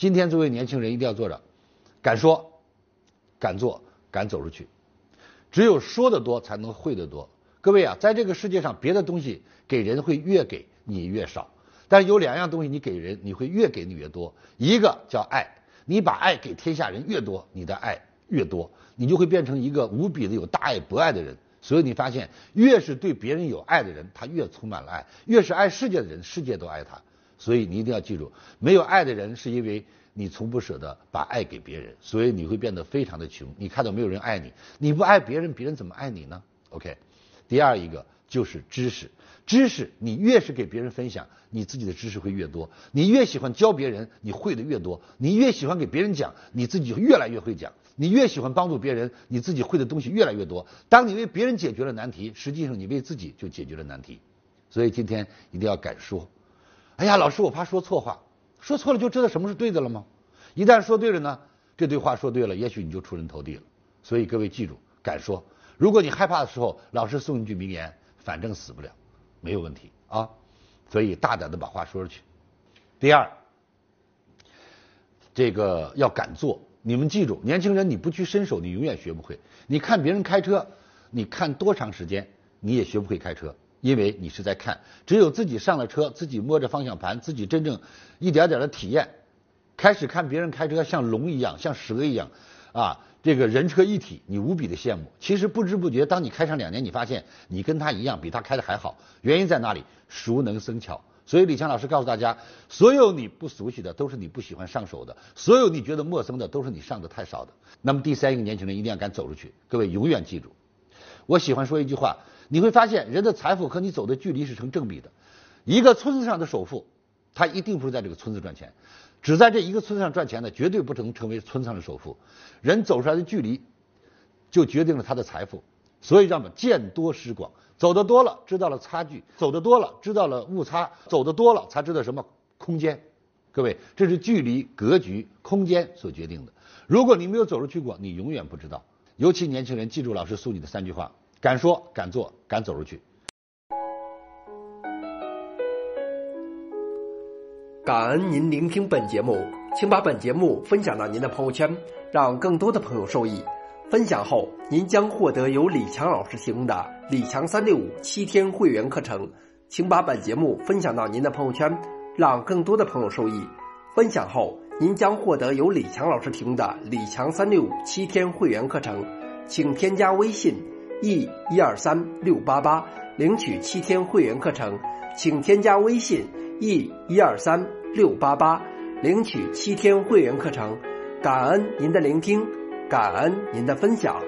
今天作为年轻人一定要做着，敢说，敢做，敢走出去。只有说的多，才能会的多。各位啊，在这个世界上，别的东西给人会越给你越少，但是有两样东西你给人，你会越给你越多。一个叫爱，你把爱给天下人越多，你的爱越多，你就会变成一个无比的有大爱博爱的人。所以你发现，越是对别人有爱的人，他越充满了爱；越是爱世界的人，世界都爱他。所以你一定要记住，没有爱的人，是因为你从不舍得把爱给别人，所以你会变得非常的穷。你看到没有人爱你，你不爱别人，别人怎么爱你呢？OK。第二一个就是知识，知识你越是给别人分享，你自己的知识会越多。你越喜欢教别人，你会的越多。你越喜欢给别人讲，你自己越来越会讲。你越喜欢帮助别人，你自己会的东西越来越多。当你为别人解决了难题，实际上你为自己就解决了难题。所以今天一定要敢说。哎呀，老师，我怕说错话，说错了就知道什么是对的了吗？一旦说对了呢，这对话说对了，也许你就出人头地了。所以各位记住，敢说。如果你害怕的时候，老师送一句名言：“反正死不了，没有问题啊。”所以大胆的把话说出去。第二，这个要敢做。你们记住，年轻人，你不去伸手，你永远学不会。你看别人开车，你看多长时间，你也学不会开车，因为你是在看。只有自己上了车，自己摸着方向盘，自己真正一点点的体验，开始看别人开车像龙一样，像蛇一样，啊。这个人车一体，你无比的羡慕。其实不知不觉，当你开上两年，你发现你跟他一样，比他开的还好。原因在哪里？熟能生巧。所以李强老师告诉大家，所有你不熟悉的，都是你不喜欢上手的；所有你觉得陌生的，都是你上的太少的。那么第三，一个年轻人一定要敢走出去。各位永远记住，我喜欢说一句话：你会发现，人的财富和你走的距离是成正比的。一个村子上的首富，他一定不是在这个村子赚钱。只在这一个村子上赚钱的，绝对不能成为村上的首富。人走出来的距离，就决定了他的财富。所以，让我们见多识广，走得多了，知道了差距；走得多了，知道了误差；走得多了，才知道什么空间。各位，这是距离、格局、空间所决定的。如果你没有走出去过，你永远不知道。尤其年轻人，记住老师送你的三句话：敢说、敢做、敢走出去。感恩您聆听本节目，请把本节目分享到您的朋友圈，让更多的朋友受益。分享后，您将获得由李强老师提供的李强三六五七天会员课程。请把本节目分享到您的朋友圈，让更多的朋友受益。分享后，您将获得由李强老师提供的李强三六五七天会员课程。请添加微信 e 一二三六八八领取七天会员课程。请添加微信 e 一二三。六八八，领取七天会员课程，感恩您的聆听，感恩您的分享。